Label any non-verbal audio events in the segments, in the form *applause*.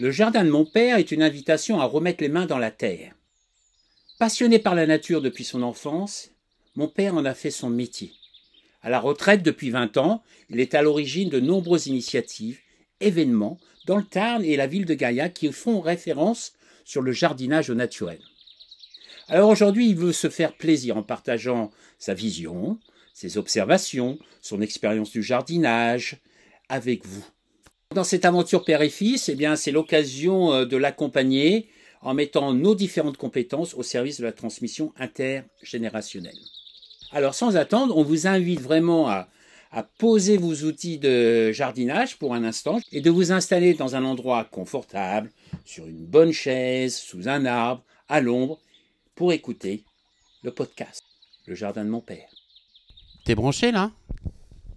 Le jardin de mon père est une invitation à remettre les mains dans la terre. Passionné par la nature depuis son enfance, mon père en a fait son métier. À la retraite depuis 20 ans, il est à l'origine de nombreuses initiatives, événements dans le Tarn et la ville de Gaillac qui font référence sur le jardinage au naturel. Alors aujourd'hui, il veut se faire plaisir en partageant sa vision, ses observations, son expérience du jardinage avec vous. Dans cette aventure père et fils, eh bien, c'est l'occasion euh, de l'accompagner en mettant nos différentes compétences au service de la transmission intergénérationnelle. Alors, sans attendre, on vous invite vraiment à, à poser vos outils de jardinage pour un instant et de vous installer dans un endroit confortable, sur une bonne chaise, sous un arbre, à l'ombre, pour écouter le podcast, Le Jardin de mon Père. T'es branché là?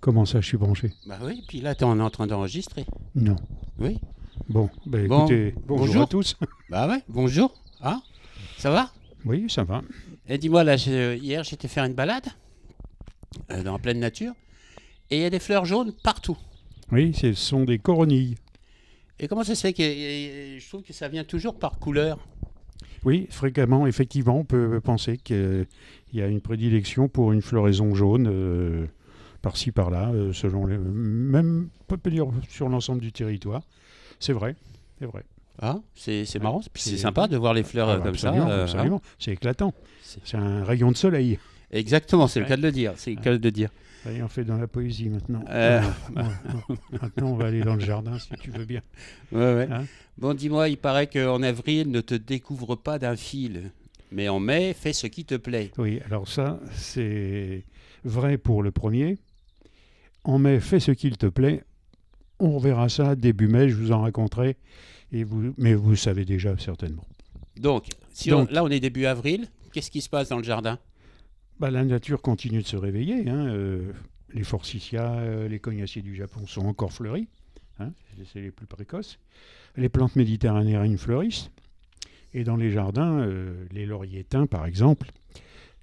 Comment ça, je suis branché Bah oui, puis là, t'es en en train d'enregistrer. Non. Oui. Bon, ben Bon, écoutez, bonjour, bonjour. à tous. *laughs* Bah ouais, bonjour. Ah, ça va? Oui, ça va. Et dis-moi, là, je- hier, j'étais faire une balade euh, dans la pleine nature et il y a des fleurs jaunes partout. Oui, ce sont des coronilles. Et comment ça se fait que et- et je trouve que ça vient toujours par couleur? Oui, fréquemment, effectivement, on peut penser qu'il y a une prédilection pour une floraison jaune, euh, par-ci, par-là, euh, selon les... Même, on peut dire sur l'ensemble du territoire. C'est vrai, c'est vrai. Ah, c'est Ouais, marrant. Puis c'est sympa de voir les fleurs euh, Ah, comme absolument, ça. euh, absolument. C'est éclatant. hein. C'est- un rayon de soleil. Exactement, c'est le cas de le dire. C'est le cas de le dire. Allez, on fait dans la poésie maintenant. Euh. Maintenant, on va aller dans le jardin, si tu veux bien. Ouais, ouais. Hein bon, dis-moi, il paraît qu'en avril, ne te découvre pas d'un fil. Mais en mai, fais ce qui te plaît. Oui, alors ça, c'est vrai pour le premier. En mai, fais ce qu'il te plaît. On reverra ça début mai, je vous en raconterai. Et vous, mais vous savez déjà certainement. Donc, si Donc- on- là, on est début avril. Qu'est-ce qui se passe dans le jardin? Bah, la nature continue de se réveiller. hein, euh, les forsythias, euh, les cognaciers du Japon sont encore fleuris. hein, c'est- les plus précoces. Les plantes méditerranéennes fleurissent. Et dans les jardins, euh, les lauriers teints, par exemple,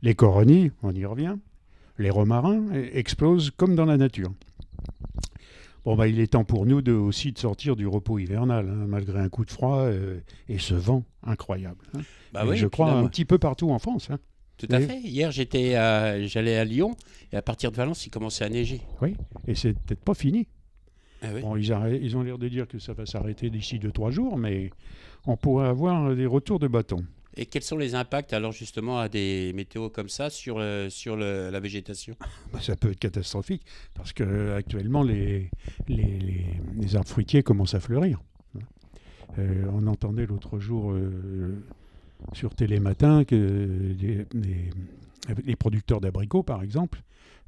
les coronilles, on y revient, les romarins eh, explosent comme dans la nature. Bon, bah, il est temps pour nous de, aussi de sortir du repos hivernal, hein, malgré un coup de froid euh, et ce vent incroyable. hein. Bah oui, je crois là, un petit peu partout en France. hein. Tout à fait. Hier, j'étais, à- j'allais à Lyon et à partir de Valence, il commençait à neiger. Oui, et c'est peut-être pas fini. Ah oui. Bon, ils, ils ont l'air de dire que ça va s'arrêter d'ici 2-3 jours, mais on pourrait avoir des retours de bâton. Et quels sont les impacts alors justement à des météos comme ça sur, le- sur la végétation? Bah, ça peut être catastrophique, parce que euh, les, les, les- arbres fruitiers commencent à fleurir. Euh, on entendait l'autre jour euh, sur Télématin que les, les- producteurs d'abricots, par exemple,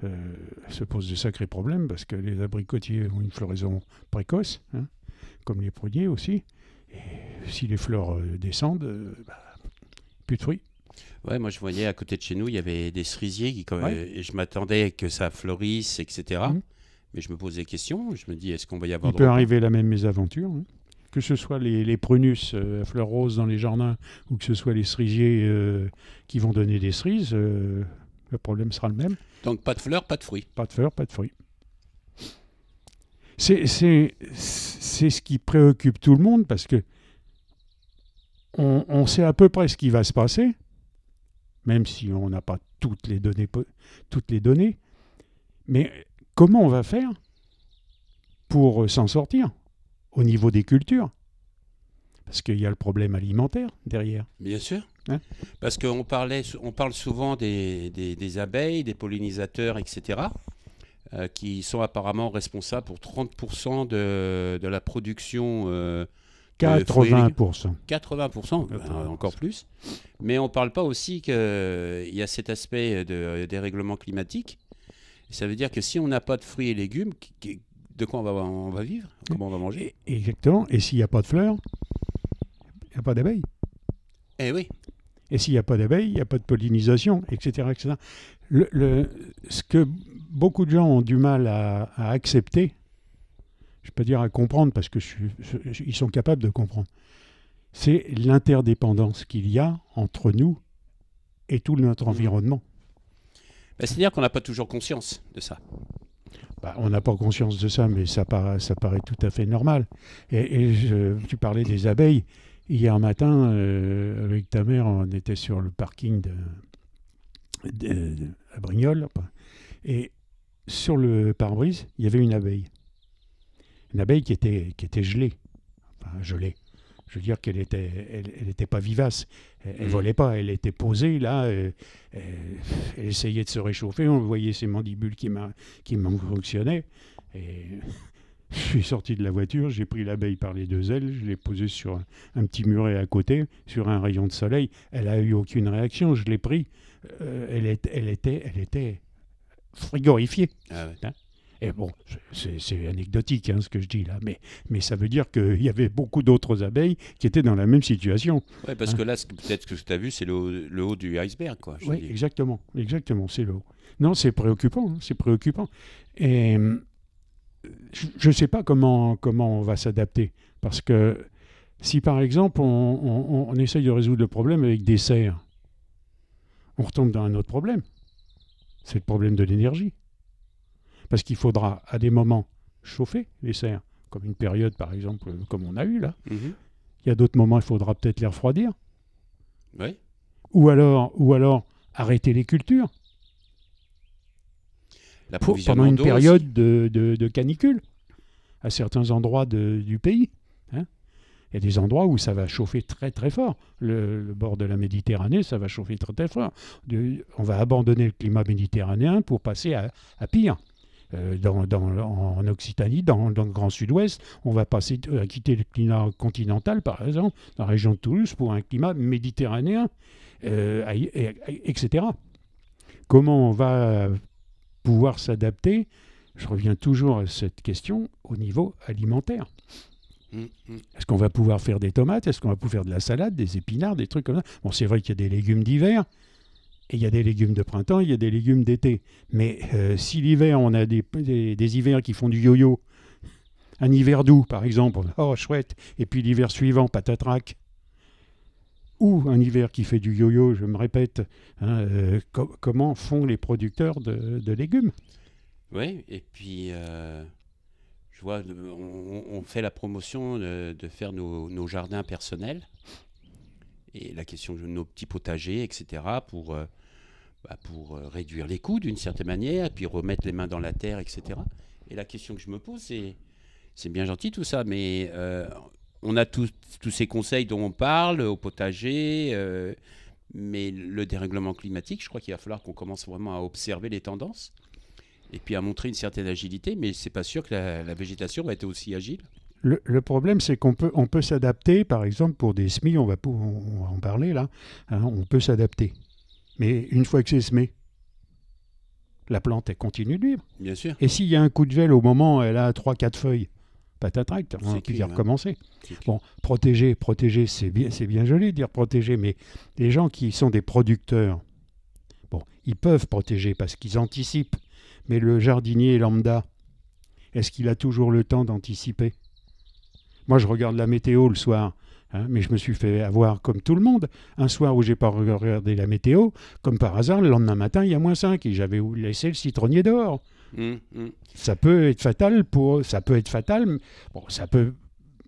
euh, se posent de sacrés problèmes, parce que les abricotiers ont une floraison précoce, hein, comme les pruniers aussi. Si les fleurs euh, descendent, euh, bah, plus de fruits. Ouais, moi je voyais à côté de chez nous, il y avait des cerisiers qui, comme- Ouais. et je m'attendais que ça fleurisse, etc. Mhm. Mais je me pose des questions. Je me dis, est-ce qu'on va y avoir Il peut arriver la même mésaventure. hein. Que ce soit les, les prunus euh, à fleurs roses dans les jardins ou que ce soit les cerisiers euh, qui vont donner des cerises, euh, le problème sera le même. Donc pas de fleurs, pas de fruits. Pas de fleurs, pas de fruits. C'est c'est- c'est ce qui préoccupe tout le monde parce que on, on sait à peu près ce qui va se passer, même si on n'a pas toutes les données, po- toutes les données. Mais comment on va faire pour euh, s'en sortir au niveau des cultures? Parce qu'il y a le problème alimentaire derrière. Bien sûr. Hein? Parce qu'on on parle souvent des, des- des abeilles, des pollinisateurs, etc., euh, qui sont apparemment responsables pour 30% de, de la production. euh, de fruits et légumes. 80%. 80%, euh, 80%. encore plus. Mais on ne parle pas aussi qu'il y a cet aspect de dérèglement climatique. Ça veut dire que si on n'a pas de fruits et légumes, de quoi on va, on va vivre? Comment on va manger? Exactement. Et s'il n'y a pas de fleurs, il n'y a pas d'abeilles. Eh oui, Et s'il n'y a pas d'abeilles, il n'y a pas de pollinisation, etc. etc. Le- le- ce que beaucoup de gens ont du mal à, à accepter, je ne peux pas dire à comprendre, parce que je suis- je- ils sont capables de comprendre, c'est l'interdépendance qu'il y a entre nous et tout notre Mhm. environnement. Bah, c'est-à-dire qu'on n'a pas toujours conscience de ça. Bah, on n'a pas conscience de ça, mais ça, paraît, ça paraît tout à fait normal. Et, tu parlais des abeilles. Hier matin, euh, avec ta mère, on était sur le parking de, à Brignoles. Et sur le pare-brise, il y avait une abeille. Une abeille qui était, qui était gelée. Enfin, gelée. Je veux dire qu'elle n'était elle, était pas vivace. Elle, ne mmh. volait pas. Elle était posée là. Elle, elle, essayait de se réchauffer. On voyait ses mandibules qui, qui fonctionnaient. Et *laughs* je suis sorti de la voiture. J'ai pris l'abeille par les deux ailes. Je l'ai posée sur un, petit muret à côté, sur un rayon de soleil. Elle a eu aucune réaction. Je l'ai pris. Euh, elle, elle, était, elle était frigorifiée. Ah hein? Et bon, c'est anecdotique hein, ce que je dis là, mais, mais ça veut dire qu'il y avait beaucoup d'autres abeilles qui étaient dans la même situation. Oui, parce hein. que là, peut-être que ce que tu as vu, c'est le, haut du iceberg. Quoi, oui, exactement, exactement, c'est le haut. Non, c'est préoccupant, hein, c'est préoccupant. Et je ne sais pas comment, comment on va s'adapter, parce que si par exemple on, on essaye de résoudre le problème avec des serres, on retombe dans un autre problème. C'est le problème de l'énergie parce qu'il faudra à des moments chauffer les serres, comme une période par exemple, comme on a eu là. Mhm. Il y a d'autres moments, il faudra peut-être les refroidir. Oui. Ou alors, ou alors arrêter les cultures. pendant une période de, canicule à certains endroits du pays. Hein. Il y a des endroits où ça va chauffer très très fort. Le, bord de la Méditerranée, ça va chauffer très très fort. on va abandonner le climat méditerranéen pour passer à pire. Euh, en Occitanie, dans, le Grand Sud-Ouest, on va passer à euh, quitter le climat continental, par exemple, dans la région de Toulouse, pour un climat méditerranéen, euh, etc. Comment on va pouvoir s'adapter? Je reviens toujours à cette question au niveau alimentaire. Mmh, mmh. Est-ce qu'on va pouvoir faire des tomates? Est-ce qu'on va pouvoir faire de la salade, des épinards, des trucs comme ça? Bon, c'est vrai qu'il y a des légumes d'hiver, il y a des légumes de printemps, il y a des légumes d'été. Mais euh, si l'hiver, on a des, des, hivers qui font du yo-yo, un hiver doux, par exemple, oh chouette, et puis l'hiver suivant, patatrac, ou un hiver qui fait du yo-yo, je me répète, hein, euh, comment font les producteurs de, légumes? Oui, et puis euh, je vois, on, fait la promotion de, faire nos, jardins personnels et la question de nos petits potagers, etc., pour bah, pour euh, réduire les coûts d'une certaine manière, puis remettre les mains dans la terre, etc. Et la question que je me pose, c'est, c'est bien gentil tout ça, mais euh, on a tous, tous ces conseils dont on parle au potager, euh, mais le dérèglement climatique, je crois qu'il va falloir qu'on commence vraiment à observer les tendances et puis à montrer une certaine agilité, mais c'est pas sûr que la, végétation va être aussi agile. Le, problème, c'est qu'on peut, on peut s'adapter, par exemple, pour des semis, on va, on va en parler là, hein, on peut s'adapter. Mais une fois que c'est semé, la plante, elle continue de vivre. Bien sûr. Et s'il y a un coup de gel au moment où elle a 3-4 feuilles, patatract, on va recommencer. Bon, protéger, protéger, c'est bien, c'est bien joli de dire protéger, mais les gens qui sont des producteurs, bon, ils peuvent protéger parce qu'ils anticipent. Mais le jardinier lambda, est-ce qu'il a toujours le temps d'anticiper? Moi, je regarde la météo le soir. Hein, mais je me suis fait avoir comme tout le monde. Un soir où j'ai pas regardé la météo, comme par hasard, le lendemain matin, il y a moins 5 et j'avais laissé le citronnier dehors. Mmh, mmh. Ça peut être fatal pour. Ça peut être fatal. Bon, ça peut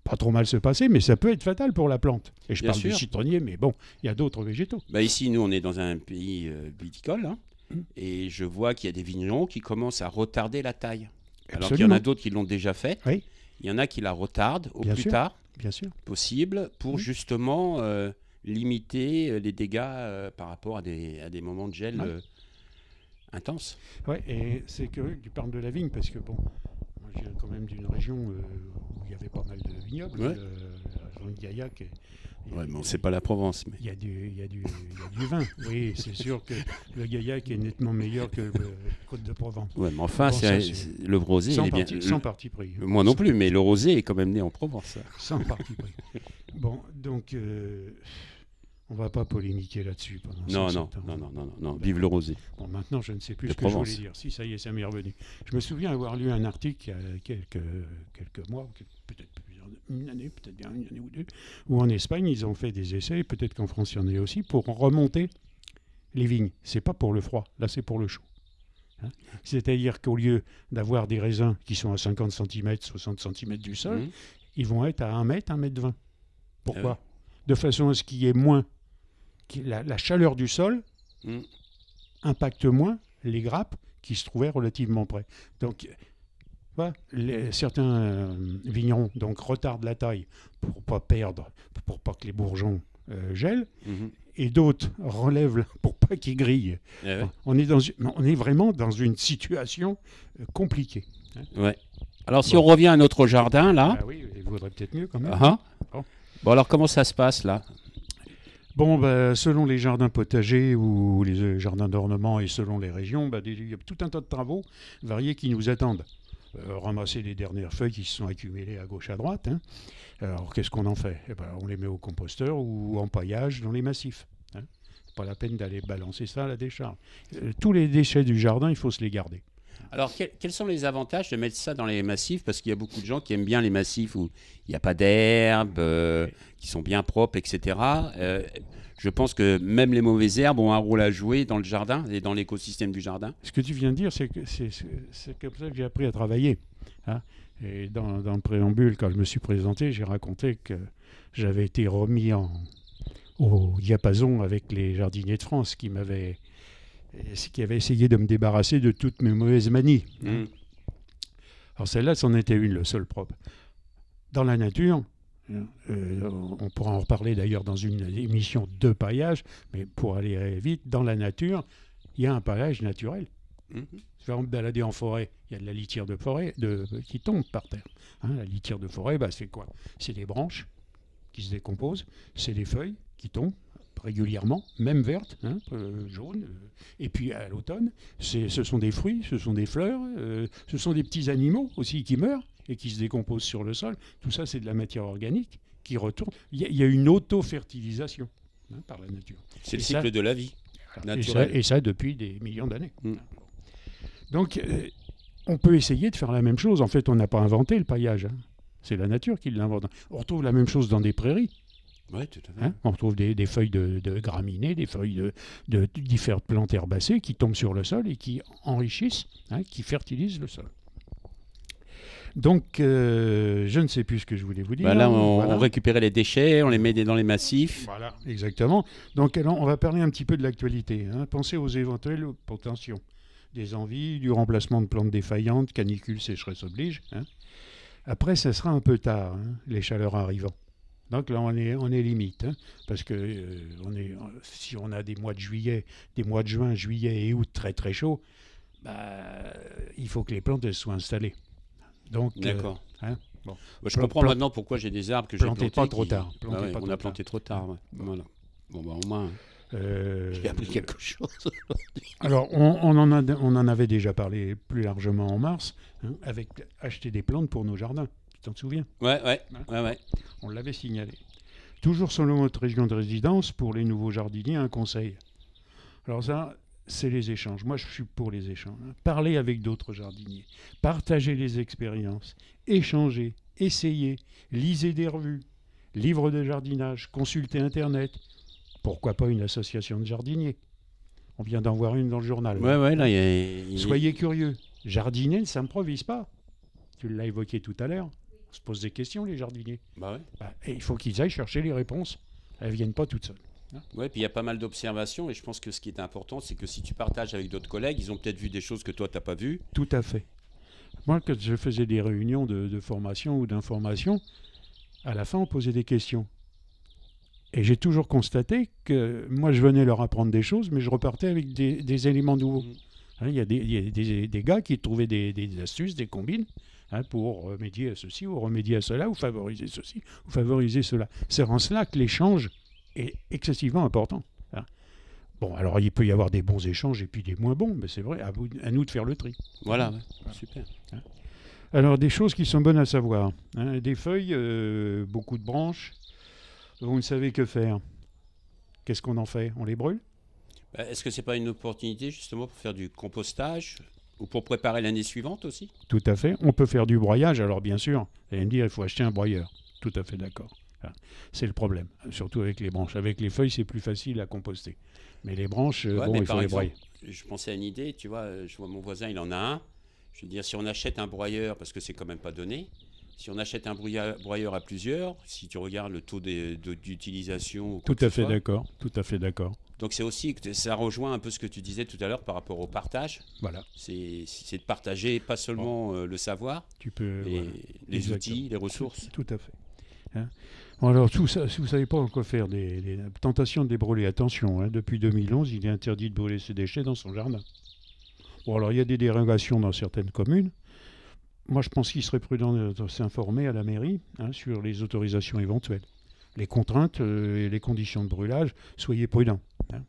pas trop mal se passer, mais ça peut être fatal pour la plante. Et je parle du citronnier, mais bon, il y a d'autres végétaux. Bah ici, nous, on est dans un pays euh, viticole, hein, mmh. et je vois qu'il y a des vignerons qui commencent à retarder la taille. Alors qu'il y en a d'autres qui l'ont déjà fait. Il y en a qui la retardent au plus tard. Bien sûr. possible pour justement euh, limiter euh, les dégâts euh, par rapport à des, à des, moments de gel intenses. Oui, et c'est curieux que tu parles de la vigne parce que, bon, moi je viens quand même d'une région où il y avait pas mal de vignobles, de Gaillac. Ouais, mais c'est pas la Provence. Il y, a du, y, a du, y a du vin. Oui, c'est sûr que le Gaillac est nettement meilleur que le Côte de Provence. Ouais, mais enfin, le rosé, sans, est bien, sans parti pris. Moi non plus, mais le rosé est quand même né en Provence. Sans parti pris. Bon, donc, euh, on va pas polémiquer là-dessus. Non, non, non, non, non, non, vive le rosé. Bon, maintenant, je ne sais plus ce que je voulais dire. Si, ça y est, ça m'est revenu. Je me souviens avoir lu un article il y a quelques, quelques mois, peut-être une année, peut-être bien une année ou deux, où en Espagne, ils ont fait des essais, peut-être qu'en France, il y en a aussi, pour remonter les vignes. C'est pas pour le froid, là, c'est pour le chaud. hein. C'est-à-dire qu'au lieu d'avoir des raisins qui sont à 50 cm, 60 cm du sol, Mhm. ils vont être à 1 mètre, 1 mètre 20. Pourquoi? Ah De façon à ce qu'il y ait moins. La, la chaleur du sol Mhm. impacte moins les grappes qui se trouvaient relativement près. Donc, voilà, les- certains euh, vignerons donc, retardent la taille pour pas perdre, pour pas que les bourgeons euh, gèlent, Mhm. et d'autres relèvent pour pas qu'ils grillent. Eh ouais. On, est dans, on est vraiment dans une situation euh, compliquée. Ouais. Alors, si Bon. on revient à notre jardin, là. Ah oui, il vaudrait peut-être mieux quand même. Ah, ah. Bon. Bon, alors, comment ça se passe, là? Bon, bah, selon les jardins potagers ou les euh, jardins d'ornement et selon les régions, bah, il y a tout un tas de travaux variés qui nous attendent. Euh, ramasser les dernières feuilles qui se sont accumulées à gauche à droite. hein. Alors, qu'est-ce qu'on en fait? Eh ben, On les met au composteur ou en paillage dans les massifs. hein. Pas la peine d'aller balancer ça à la décharge. Euh, tous les déchets du jardin, il faut se les garder. Alors, quel- quels sont les avantages de mettre ça dans les massifs? Parce qu'il y a beaucoup de gens qui aiment bien les massifs où il n'y a pas d'herbe, euh, qui sont bien propres, etc. Euh, je pense que même les mauvaises herbes ont un rôle à jouer dans le jardin et dans l'écosystème du jardin. Ce que tu viens de dire, c'est que c'est c'est- c'est comme ça que j'ai appris à travailler. hein. Et dans, dans le préambule, quand je me suis présenté, j'ai raconté que j'avais été remis en, au diapason avec les jardiniers de France qui m'avaient qui avaient essayé de me débarrasser de toutes mes mauvaises manies. hein. Mm. Alors celle-là, c'en était une, le seul propre. Dans la nature, euh, on pourra en reparler d'ailleurs dans une émission de paillage, mais pour aller vite, dans la nature, il y a un paillage naturel. Mhm. Par exemple, balader en forêt, il y a de la litière de forêt de, qui tombe par terre. Hein, la litière de forêt, bah, c'est quoi? C'est des branches qui se décomposent, c'est des feuilles qui tombent régulièrement, même vertes, hein, euh, jaunes. euh, et puis à l'automne, ce sont des fruits, ce sont des fleurs, euh, ce sont des petits animaux aussi qui meurent et qui se décomposent sur le sol. Tout ça, c'est de la matière organique qui retourne. Il y, a- il y a une auto-fertilisation hein, par la nature. C'est le ça- cycle de la vie. Et ça, et ça depuis des millions d'années. Mm. Donc, euh, on peut essayer de faire la même chose. En fait, on n'a pas inventé le paillage. hein. C'est la nature qui l'invente. On retrouve la même chose dans des prairies. Oui, tout à fait. hein. On retrouve des, des feuilles de, de graminées, des feuilles de, de différentes plantes herbacées qui tombent sur le sol et qui enrichissent, hein, qui fertilisent le sol. Donc, euh, je ne sais plus ce que je voulais vous dire. Bah là, on, Voilà. on récupérait les déchets, on les met dans les massifs. Voilà, exactement. Donc, alors, on va parler un petit peu de l'actualité. hein. Pensez aux éventuelles potentiaux. Des envies, du remplacement de plantes défaillantes, canicule, sécheresse oblige. Après, ça sera un peu tard, les chaleurs arrivant. Donc là, on est, on est limite. hein, parce que euh, on est, si on a des mois de juillet, des mois de juin, juillet et août très très chauds, bah, il faut que les plantes elles soient installées. Donc, euh, D'accord. hein, bon. Bah, je comprends plan- maintenant pourquoi j'ai des arbres que j'ai plantés. pas trop qui- tard, Ah ouais, pas on trop a tard. planté trop tard. ouais. Voilà. Bon, bah, au moins, euh, *laughs* j'ai appris quelque chose. *laughs* Alors, on, on en a, on en avait déjà parlé plus largement en mars, hein, avec acheter des plantes pour nos jardins. T'en souviens? Ouais, ouais, ouais, ouais. On l'avait signalé. Toujours selon notre région de résidence, pour les nouveaux jardiniers, un conseil. Alors ça, c'est les échanges. Moi, je suis pour les échanges. hein. Parler avec d'autres jardiniers, partager les expériences, échanger, essayer, lisez des revues, livres de jardinage, consulter Internet. Pourquoi pas une association de jardiniers? On vient d'en voir une dans le journal. Ouais, ouais, là, il y a. Soyez curieux. Jardiner ne s'improvise pas. Tu l'as évoqué tout à l'heure. Se pose des questions, les jardiniers. Bah ouais. Bah, et il faut qu'ils aillent chercher les réponses. Elles ne viennent pas toutes seules. Ouais, puis il y a pas mal d'observations et je pense que ce qui est important, c'est que si tu partages avec d'autres collègues, ils ont peut-être vu des choses que toi, tu n'as pas vues. Tout à fait. Moi, quand je faisais des réunions de, de formation ou d'information, à la fin, on posait des questions. Et j'ai toujours constaté que moi, je venais leur apprendre des choses, mais je repartais avec des, des éléments nouveaux. Mhm. Hein, Il y a, des, il y a des- des gars qui trouvaient des astuces, des combines, hein, pour remédier à ceci, ou remédier à cela, ou favoriser ceci, ou favoriser cela. C'est en cela que l'échange est excessivement important. hein. Bon, alors il peut y avoir des bons échanges et puis des moins bons, mais c'est vrai, à, vous- à nous de faire le tri. Voilà, ouais. super. Alors, des choses qui sont bonnes à savoir. hein, des feuilles, euh, beaucoup de branches. Vous ne savez que faire. Qu'est-ce qu'on en fait? On les brûle? Bah, Est-ce que c'est pas une opportunité justement pour faire du compostage? Ou pour préparer l'année suivante aussi Tout à fait. On peut faire du broyage. Alors, bien sûr, vous allez me dire, il faut acheter un broyeur. Tout à fait d'accord. C'est le problème, surtout avec les branches. Avec les feuilles, c'est plus facile à composter. Mais les branches, euh, Ouais, bon, mais il faut les exemple, broyer. Je pensais à une idée, tu vois, euh, je vois mon voisin, il en a un. Je veux dire, si on achète un broyeur, parce que c'est quand même pas donné, si on achète un broyeur à plusieurs, si tu regardes le taux d'utilisation. Tout à fait d'accord, tout à fait d'accord. Donc c'est aussi, que ça rejoint un peu ce que tu disais tout à l'heure par rapport au partage. Voilà, C'est de partager pas seulement euh, le savoir, tu peux... et voilà. les Exactement. outils, les ressources. Tout à fait. Hein. Bon, alors, tout ça, si vous ne savez pas quoi faire des, des tentations de les brûler, attention, hein, depuis 2011, il est interdit de brûler ses déchets dans son jardin. Bon, alors il y a des dérogations dans certaines communes. Moi, je pense qu'il serait prudent de, de s'informer à la mairie hein, sur les autorisations éventuelles. Les contraintes euh, et les conditions de brûlage, soyez prudents. hein.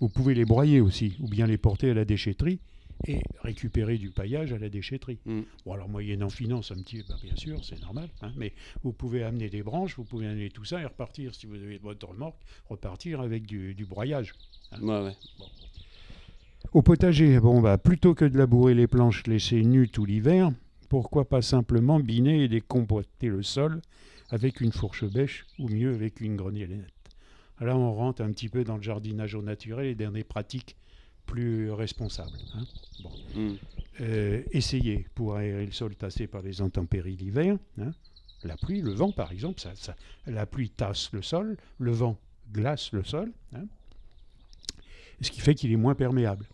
Vous pouvez les broyer aussi, ou bien les porter à la déchetterie et récupérer du paillage à la déchetterie. Mm. Bon, alors moyennant finance, un petit, bah, bien sûr, c'est normal, hein, mais vous pouvez amener des branches, vous pouvez amener tout ça et repartir, si vous avez votre remorque, repartir avec du, du broyage. Ouais, ouais. Au potager, bon, bah, plutôt que de labourer les planches laissées nues tout l'hiver, pourquoi pas simplement biner et décompoter le sol avec une fourche bêche ou mieux avec une grenouillette. Là, on rentre un petit peu dans le jardinage au naturel et dans des pratiques plus responsables. hein. Mm. Euh, essayez pour aérer le sol tassé par les intempéries d'hiver. hein. La pluie, le vent par exemple, ça, ça- la pluie tasse le sol, le vent glace le sol, hein. ce qui fait qu'il est moins perméable.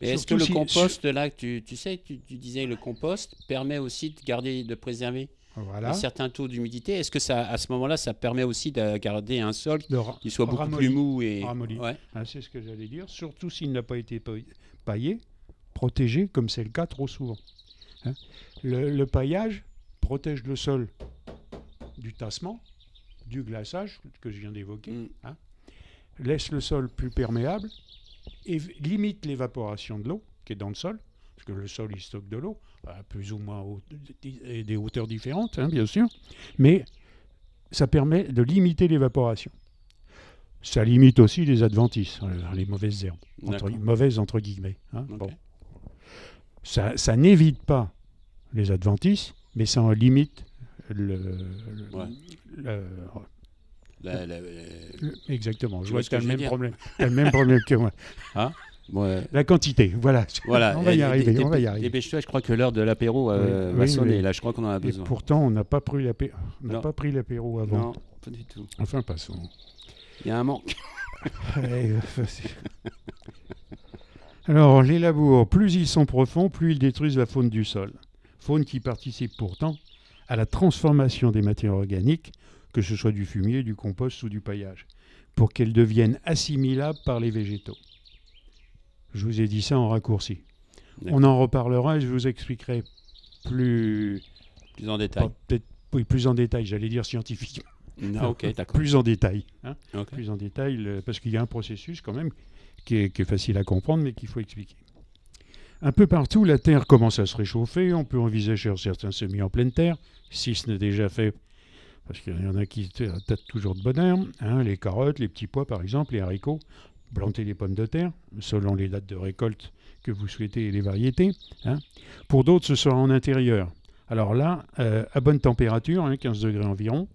Mais est-ce que le si- compost, là, tu, tu sais, tu, tu disais le compost permet aussi de garder, de préserver Voilà. un certain taux d'humidité. Est-ce que ça, à ce moment-là, ça permet aussi de garder un sol qui soit beaucoup ramolli. plus mou et Ramolli. Ouais. Hein, c'est ce que j'allais dire, surtout s'il n'a pas été pa- paillé, protégé, comme c'est le cas trop souvent. hein. Le, le paillage protège le sol du tassement, du glaçage que je viens d'évoquer, Mm. laisse le sol plus perméable et limite l'évaporation de l'eau qui est dans le sol, parce que le sol il stocke de l'eau à plus ou moins haute- et des hauteurs différentes, hein, bien sûr, mais ça permet de limiter l'évaporation. Ça limite aussi les adventices, euh, les mauvaises herbes, entre, mauvaises entre guillemets. hein, bon. Ça, ça n'évite pas les adventices, mais ça en limite le, le- Ouais. le- La- la- la- le- exactement. Tu Je vois que tu as même problème. Le même problème que moi. Ouais. La quantité, voilà. Voilà. *laughs* on va y arriver. on va y arriver. Dépêche-toi, je crois que l'heure de l'apéro euh, Oui, va oui, sonner. oui. Là, je crois qu'on en a Et besoin. pourtant, on n'a pas pris l'apéro. On n'a pas pris l'apéro avant. Non, pas du tout. Enfin, passons. Il y a un manque. Euh, Alors, les labours, plus ils sont profonds, plus ils détruisent la faune du sol. Faune qui participe pourtant à la transformation des matières organiques, que ce soit du fumier, du compost ou du paillage, pour qu'elles deviennent assimilables par les végétaux. Je vous ai dit ça en raccourci. On en reparlera et je vous expliquerai plus, Plus en détail. peut-être oui, plus en détail, j'allais dire scientifiquement, Non, d'accord. plus en détail. hein plus en détail, le- parce qu'il y a un processus quand même qui est, qui est facile à comprendre, mais qu'il faut expliquer. Un peu partout, la Terre commence à se réchauffer. On peut envisager certains semis en pleine Terre, si ce n'est déjà fait, parce qu'il y en a qui tâtent toujours de bonheur. hein, les carottes, les petits pois par exemple, les haricots, planter les pommes de terre, selon les dates de récolte que vous souhaitez et les variétés. hein. Pour d'autres, ce sera en intérieur. Alors là, euh, à bonne température, hein, 15 degrés environ,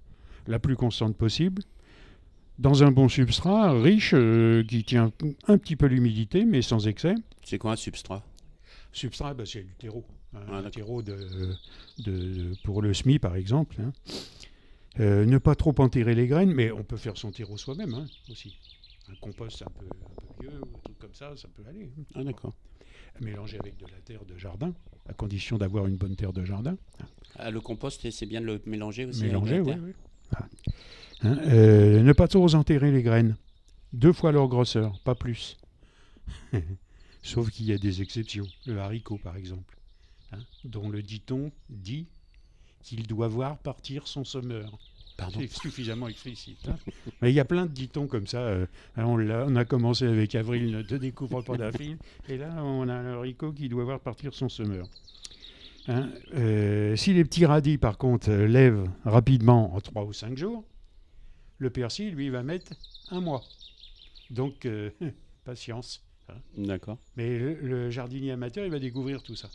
la plus constante possible, dans un bon substrat riche euh, qui tient un petit peu l'humidité mais sans excès. C'est quoi un substrat? Substrat, bah, c'est du terreau. hein, Ah, un terreau de, de- pour le SMI par exemple. hein. Euh, ne pas trop enterrer les graines, mais on peut faire son terreau soi-même hein, aussi. Un compost un peu, un peu vieux ou un truc comme ça, ça peut aller. Ah, d'accord. Mélanger avec de la terre de jardin, à condition d'avoir une bonne terre de jardin. Ah, le compost, c'est bien de le mélanger aussi avec Mélanger, la oui. terre oui. Ah. Hein, euh, ne pas trop enterrer les graines. Deux fois leur grosseur, pas plus. *laughs* Sauf qu'il y a des exceptions. Le haricot, par exemple, hein, dont le dit-on dit qu'il doit voir partir son semeur. Pardon. C'est suffisamment explicite. hein. *laughs* Mais il y a plein de dit-on comme ça. euh, hein, on, a commencé avec Avril ne te découvre pas d'avril. Et là, on a un haricot qui doit voir partir son semeur. Hein, euh, si les petits radis, par contre, euh, lèvent rapidement en 3 ou 5 jours, le persil, lui, va mettre un mois. Donc, euh, *laughs* patience. D'accord. Mais le, le jardinier amateur, il va découvrir tout ça.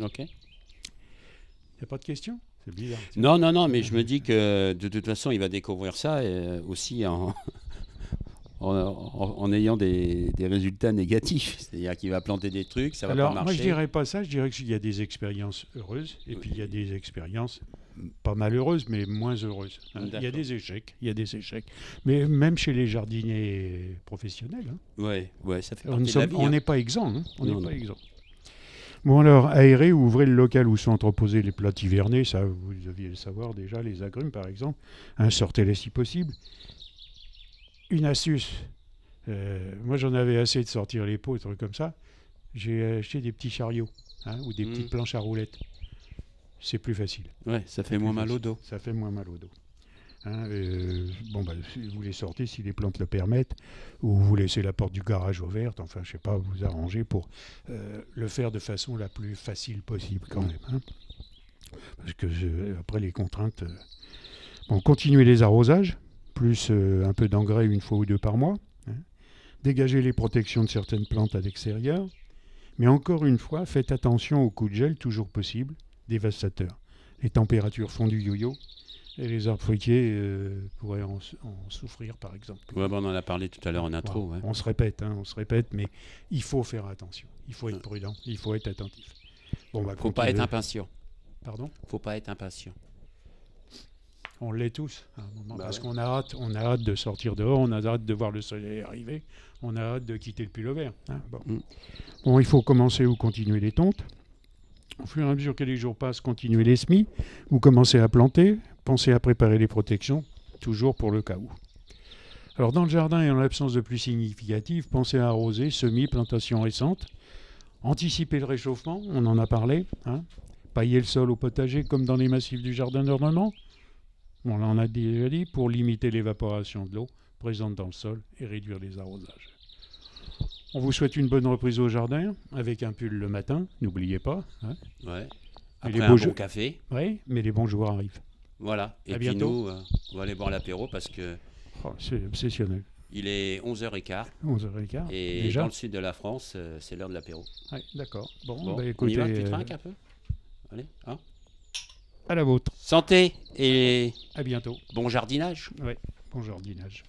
Ok. Il n'y a pas de question C'est bizarre. Non, non, non, mais je me dis que de toute façon, il va découvrir ça euh, aussi en, *laughs* en, en- en ayant des, des résultats négatifs. C'est-à-dire qu'il va planter des trucs, ça va Alors, pas moi, marcher. je dirais pas ça. Je dirais qu'il y a des expériences heureuses et puis il y a des expériences pas malheureuses, mais moins heureuses. hein. Il y a des échecs. Il y a des échecs. Mais même chez les jardiniers professionnels, hein, Ouais, ouais, ça fait on ne partie de la sommes- vie. on hein. n'est pas exempt. hein. On Non, n'est pas exempt. Bon alors, aérer ou ouvrez le local où sont entreposés les plats hivernés, ça vous deviez le savoir déjà, les agrumes par exemple, hein, sortez-les si possible. Une astuce, euh, moi j'en avais assez de sortir les pots, des trucs comme ça, j'ai acheté des petits chariots hein, ou des Mhm. petites planches à roulettes. C'est plus facile, Ouais, ça fait moins mal au dos. ça fait moins mal au dos. Hein, euh, bon, bah, si vous les sortez si les plantes le permettent, ou vous laissez la porte du garage ouverte, enfin, je sais pas, vous arrangez pour euh, le faire de façon la plus facile possible quand même. hein. Parce que après les contraintes. euh, Bon, continuez les arrosages, plus euh, un peu d'engrais une fois ou deux par mois. hein. Dégagez les protections de certaines plantes à l'extérieur. Mais encore une fois, faites attention aux coups de gel toujours possibles, dévastateurs. Les températures font du yo-yo et les arbres fruitiers euh, pourraient en, en souffrir, par exemple. Ouais, bah, on en a parlé tout à l'heure en intro. Ouais. On se répète, hein, on se répète, mais il faut faire attention. Il faut être prudent, il faut être attentif. Bon, bah, Faut pas être impatient. Pardon? Faut pas être impatient. On l'est tous, à un moment, Bah parce qu'on a hâte, on a hâte de sortir dehors, on a hâte de voir le soleil arriver, on a hâte de quitter le pull vert. hein, bon. Mm. Bon, il faut commencer ou continuer les tontes. Au fur et à mesure que les jours passent, continuez les semis. Vous commencez à planter, pensez à préparer les protections, toujours pour le cas où. Alors dans le jardin et en l'absence de pluie significative, pensez à arroser, semis, plantations récentes. Anticiper le réchauffement, on en a parlé. hein. Pailler le sol au potager comme dans les massifs du jardin d'ornement. On en a déjà dit, pour limiter l'évaporation de l'eau présente dans le sol et réduire les arrosages. On vous souhaite une bonne reprise au jardin, avec un pull le matin, n'oubliez pas. hein. Ouais. Après les un bon café. Oui, mais les bons jours arrivent. Voilà. Et À puis bientôt. nous, euh, on va aller boire l'apéro parce que Oh, c'est obsessionnel. il est 11h15 11h15. et déjà dans le sud de la France, euh, c'est l'heure de l'apéro. Ouais, D'accord. Bon, Bon, bah, on y écoutez, va, tu euh, trinques un peu? Allez, hein? À la vôtre. Santé et À bientôt. bon jardinage. Bon jardinage.